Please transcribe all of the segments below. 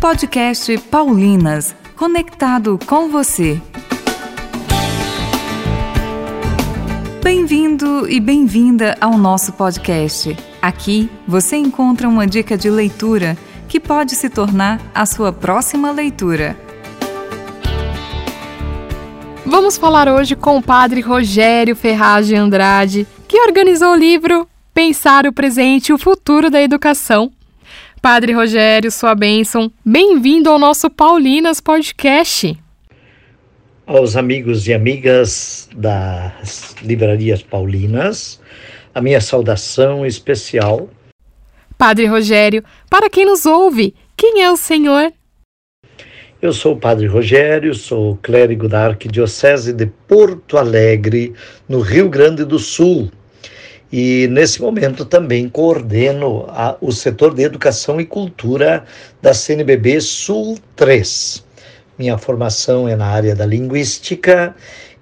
Podcast Paulinas, conectado com você. Bem-vindo e bem-vinda ao nosso podcast. Aqui você encontra uma dica de leitura que pode se tornar a sua próxima leitura. Vamos falar hoje com o padre Rogério Ferraz de Andrade, que organizou o livro Pensar o Presente e o Futuro da Educação. Padre Rogério, sua bênção, bem-vindo ao nosso Paulinas Podcast. Aos amigos e amigas das livrarias Paulinas, a minha saudação especial. Padre Rogério, para quem nos ouve, quem é o Senhor? Eu sou o Padre Rogério, sou clérigo da Arquidiocese de Porto Alegre, no Rio Grande do Sul. E nesse momento também coordeno a, o setor de educação e cultura da CNBB Sul 3. Minha formação é na área da linguística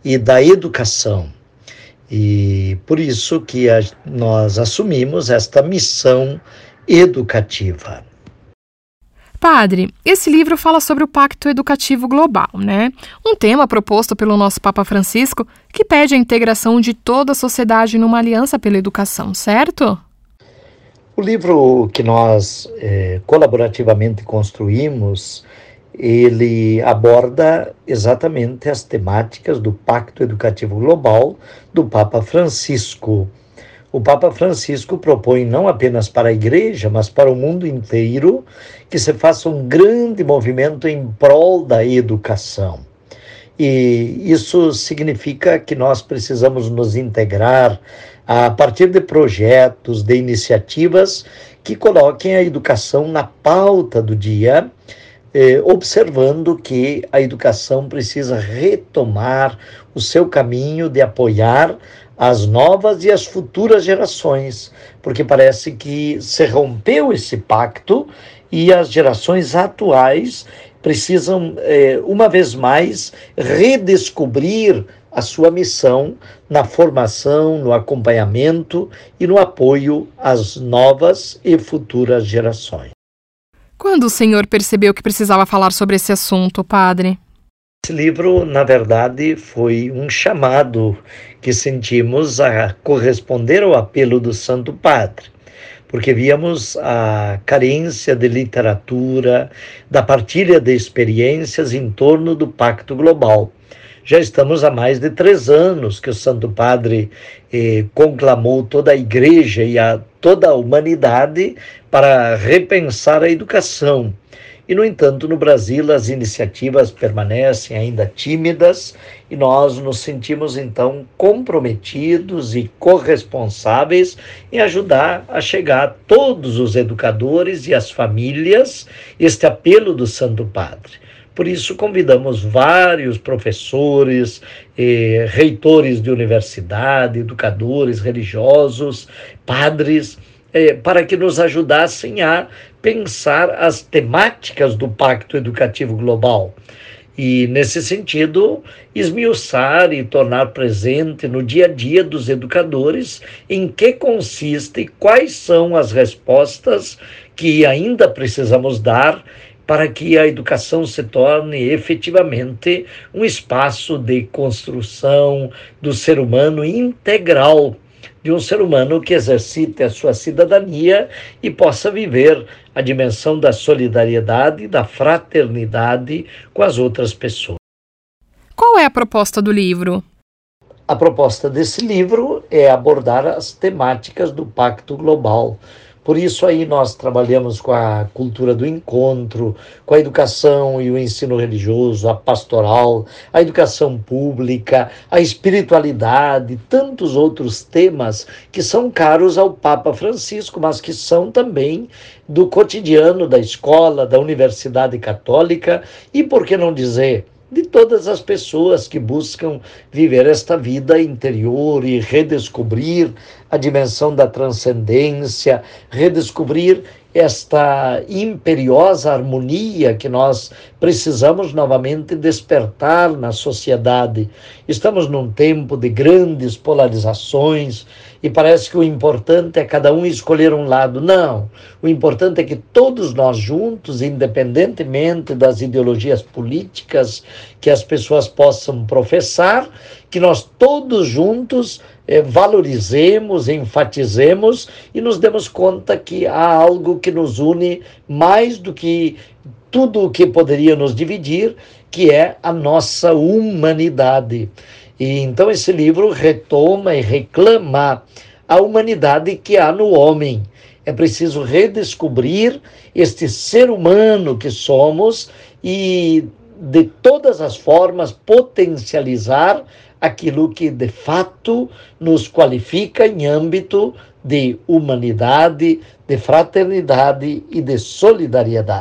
e da educação. E por isso que a, nós assumimos esta missão educativa. Padre, esse livro fala sobre o Pacto Educativo Global, né? Um tema proposto pelo nosso Papa Francisco que pede a integração de toda a sociedade numa aliança pela educação, certo? O livro que nós é, colaborativamente construímos, ele aborda exatamente as temáticas do Pacto Educativo Global do Papa Francisco o Papa Francisco propõe não apenas para a igreja, mas para o mundo inteiro, que se faça um grande movimento em prol da educação. E isso significa que nós precisamos nos integrar a partir de projetos, de iniciativas que coloquem a educação na pauta do dia, eh, observando que a educação precisa retomar o seu caminho de apoiar as novas e as futuras gerações, porque parece que se rompeu esse pacto e as gerações atuais precisam, é, uma vez mais, redescobrir a sua missão na formação, no acompanhamento e no apoio às novas e futuras gerações. Quando o senhor percebeu que precisava falar sobre esse assunto, padre? Esse livro, na verdade, foi um chamado que sentimos a corresponder ao apelo do Santo Padre, porque víamos a carência de literatura, da partilha de experiências em torno do Pacto Global. Já estamos há mais de três anos que o Santo Padre eh, conclamou toda a igreja e a toda a humanidade para repensar a educação e, no entanto, no Brasil as iniciativas permanecem ainda tímidas e nós nos sentimos então comprometidos e corresponsáveis em ajudar a chegar a todos os educadores e as famílias este apelo do Santo Padre. Por isso, convidamos vários professores, eh, reitores de universidade, educadores religiosos, padres é, para que nos ajudassem a pensar as temáticas do Pacto Educativo Global. E, nesse sentido, esmiuçar e tornar presente no dia a dia dos educadores em que consiste e quais são as respostas que ainda precisamos dar para que a educação se torne efetivamente um espaço de construção do ser humano integral de um ser humano que exercite a sua cidadania e possa viver a dimensão da solidariedade e da fraternidade com as outras pessoas. Qual é a proposta do livro? A proposta desse livro é abordar as temáticas do Pacto Global, por isso aí nós trabalhamos com a cultura do encontro, com a educação e o ensino religioso, a pastoral, a educação pública, a espiritualidade, tantos outros temas que são caros ao Papa Francisco, mas que são também do cotidiano da escola, da Universidade Católica e, por que não dizer, de todas as pessoas que buscam viver esta vida interior e redescobrir a dimensão da transcendência, redescobrir esta imperiosa harmonia que nós precisamos novamente despertar na sociedade. Estamos num tempo de grandes polarizações e parece que o importante é cada um escolher um lado. Não. O importante é que todos nós juntos, independentemente das ideologias políticas que as pessoas possam professar, que nós todos juntos eh, valorizemos, enfatizemos e nos demos conta que há algo que nos une mais do que tudo o que poderia nos dividir, que é a nossa humanidade. E então esse livro retoma e reclama a humanidade que há no homem. É preciso redescobrir este ser humano que somos e de todas as formas potencializar aquilo que de fato nos qualifica em âmbito de humanidade, de fraternidade e de solidariedade.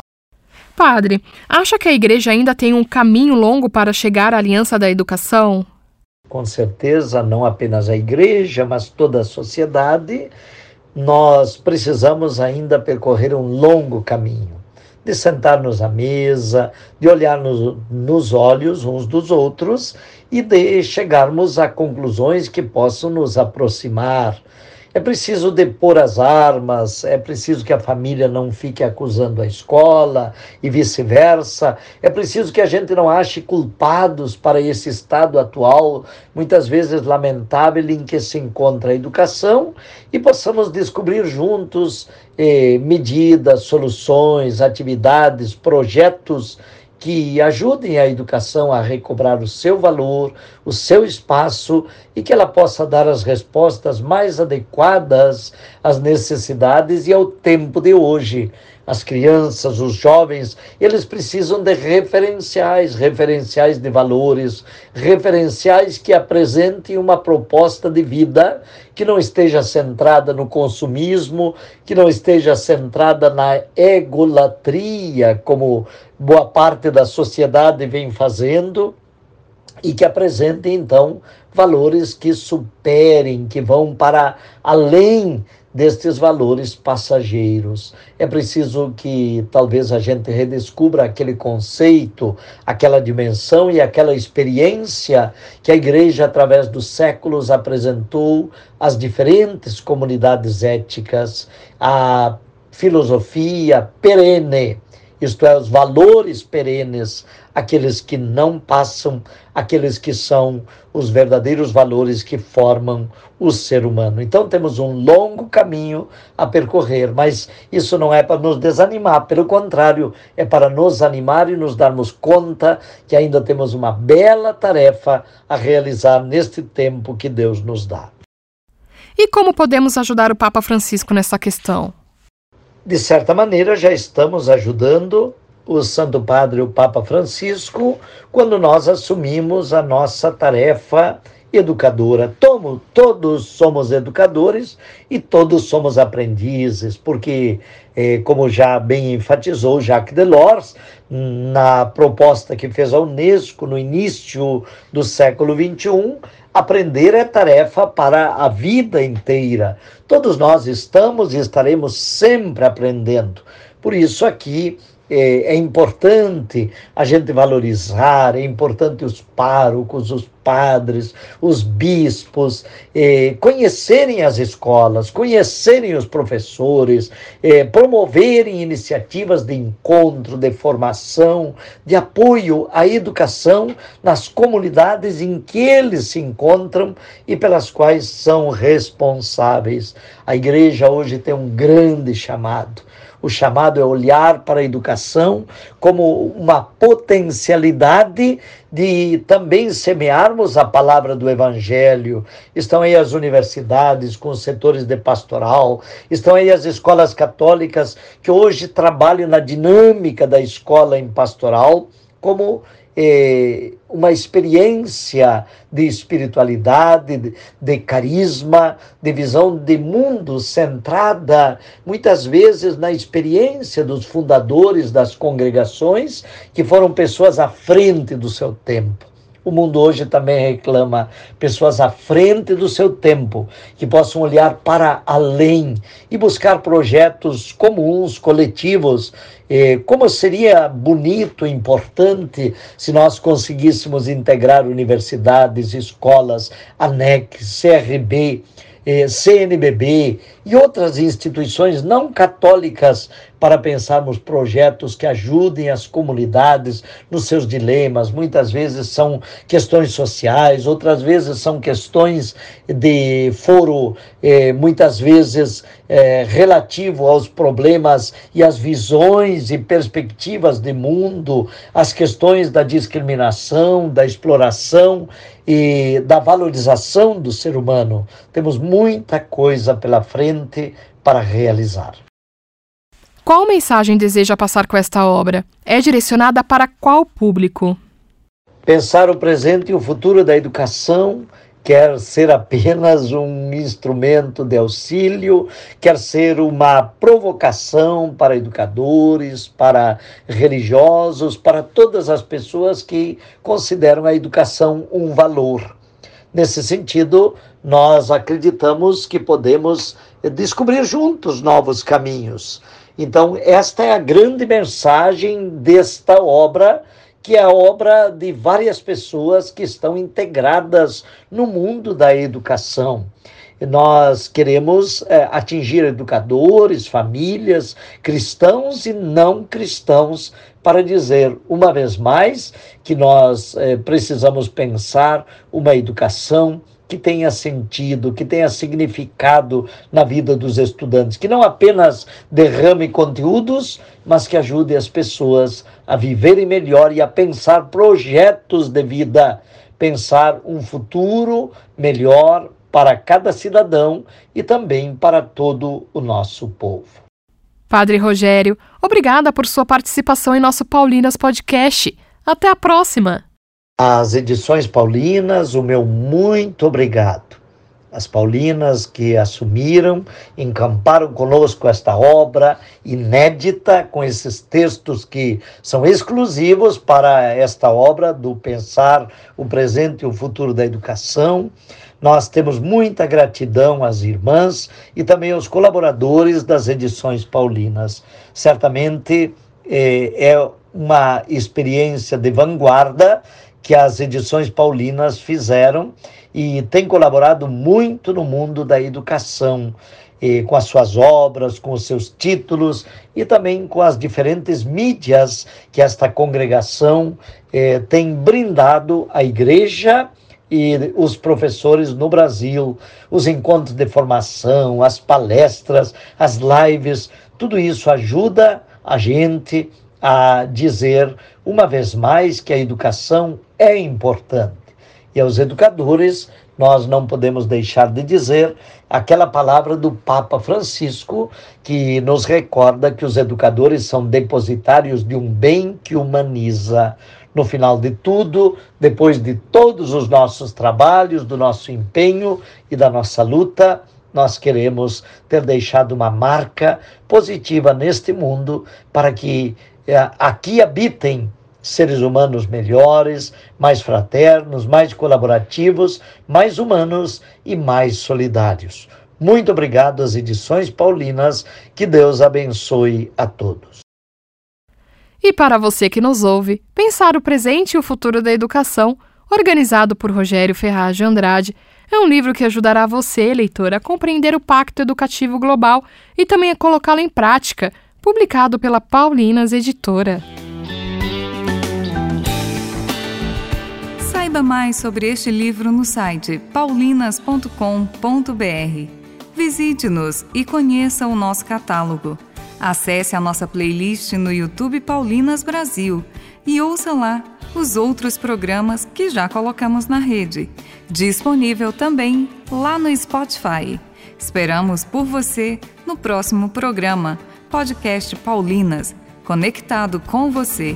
Padre, acha que a igreja ainda tem um caminho longo para chegar à aliança da educação? Com certeza, não apenas a igreja, mas toda a sociedade, nós precisamos ainda percorrer um longo caminho. De sentar-nos à mesa, de olhar nos, nos olhos uns dos outros e de chegarmos a conclusões que possam nos aproximar é preciso depor as armas, é preciso que a família não fique acusando a escola e vice-versa. É preciso que a gente não ache culpados para esse estado atual, muitas vezes lamentável, em que se encontra a educação e possamos descobrir juntos eh, medidas, soluções, atividades, projetos que ajudem a educação a recobrar o seu valor, o seu espaço e que ela possa dar as respostas mais adequadas às necessidades e ao tempo de hoje. As crianças, os jovens, eles precisam de referenciais, referenciais de valores, referenciais que apresentem uma proposta de vida que não esteja centrada no consumismo, que não esteja centrada na egolatria, como boa parte da sociedade vem fazendo, e que apresentem, então, valores que superem, que vão para além destes valores passageiros. É preciso que talvez a gente redescubra aquele conceito, aquela dimensão e aquela experiência que a igreja, através dos séculos, apresentou às diferentes comunidades éticas, a filosofia perene isto é, os valores perenes, aqueles que não passam, aqueles que são os verdadeiros valores que formam o ser humano. Então temos um longo caminho a percorrer, mas isso não é para nos desanimar, pelo contrário, é para nos animar e nos darmos conta que ainda temos uma bela tarefa a realizar neste tempo que Deus nos dá. E como podemos ajudar o Papa Francisco nessa questão? De certa maneira, já estamos ajudando o Santo Padre, o Papa Francisco, quando nós assumimos a nossa tarefa educadora. Tomo, todos somos educadores e todos somos aprendizes, porque, eh, como já bem enfatizou Jacques Delors, na proposta que fez a Unesco no início do século XXI, Aprender é tarefa para a vida inteira. Todos nós estamos e estaremos sempre aprendendo. Por isso, aqui é, é, importante a gente valorizar, é importante os párocos, os padres, os bispos, é, conhecerem as escolas, conhecerem os professores, é, promoverem iniciativas de encontro, de formação, de apoio à educação nas comunidades em que eles se encontram e pelas quais são responsáveis. A igreja hoje tem um grande chamado o chamado é olhar para a educação como uma potencialidade de também semearmos a palavra do Evangelho. Estão aí as universidades com os setores de pastoral, estão aí as escolas católicas que hoje trabalham na dinâmica da escola em pastoral como eh, uma experiência de espiritualidade, de, de carisma, de visão de mundo centrada muitas vezes na experiência dos fundadores das congregações, que foram pessoas à frente do seu tempo. O mundo hoje também reclama pessoas à frente do seu tempo, que possam olhar para além e buscar projetos comuns, coletivos. Como seria bonito, importante, se nós conseguíssemos integrar universidades, escolas, ANEC, CRB, eh, CNBB e outras instituições não católicas para pensarmos projetos que ajudem as comunidades nos seus dilemas. Muitas vezes são questões sociais, outras vezes são questões de foro, eh, muitas vezes eh, relativo aos problemas e às visões e perspectivas de mundo, as questões da discriminação, da exploração e da valorização do ser humano. Temos muita coisa pela frente para realizar. Qual mensagem deseja passar com esta obra? É direcionada para qual público? Pensar o presente e o futuro da educação quer ser apenas um instrumento de auxílio, quer ser uma provocação para educadores, para religiosos, para todas as pessoas que consideram a educação um valor. Nesse sentido, nós acreditamos que podemos descobrir juntos novos caminhos. Então, esta é a grande mensagem desta obra, que é obra de várias pessoas que estão integradas no mundo da educação. Nós queremos é, atingir educadores, famílias, cristãos e não cristãos, para dizer, uma vez mais, que nós é, precisamos pensar uma educação que tenha sentido, que tenha significado na vida dos estudantes, que não apenas derrame conteúdos, mas que ajude as pessoas a viverem melhor e a pensar projetos de vida, pensar um futuro melhor para cada cidadão e também para todo o nosso povo. Padre Rogério, obrigada por sua participação em nosso Paulinas Podcast. Até a próxima! As edições paulinas, o meu muito obrigado. As paulinas que assumiram, encamparam conosco esta obra inédita, com esses textos que são exclusivos para esta obra do Pensar o Presente e o Futuro da Educação. Nós temos muita gratidão às irmãs e também aos colaboradores das edições paulinas. Certamente é, é uma experiência de vanguarda que as edições paulinas fizeram e tem colaborado muito no mundo da educação, com as suas obras, com os seus títulos e também com as diferentes mídias que esta congregação eh, tem brindado à igreja e os professores no Brasil, os encontros de formação, as palestras, as lives, tudo isso ajuda a gente a dizer uma vez mais que a educação é importante. E aos educadores, nós não podemos deixar de dizer aquela palavra do Papa Francisco, que nos recorda que os educadores são depositários de um bem que humaniza. No final de tudo, depois de todos os nossos trabalhos, do nosso empenho e da nossa luta, nós queremos ter deixado uma marca positiva neste mundo para que aqui habitem seres humanos melhores, mais fraternos, mais colaborativos, mais humanos e mais solidários. Muito obrigado às edições paulinas. Que Deus abençoe a todos. E para você que nos ouve, pensar o presente e o futuro da educação, organizado por Rogério Ferraz de Andrade, é um livro que ajudará você, leitor, a compreender o Pacto Educativo Global e também a colocá-lo em prática publicado pela Paulinas Editora. Saiba mais sobre este livro no site paulinas.com.br. Visite-nos e conheça o nosso catálogo. Acesse a nossa playlist no YouTube Paulinas Brasil e ouça lá os outros programas que já colocamos na rede. Disponível também lá no Spotify. Esperamos por você no próximo programa podcast Paulinas, conectado com você.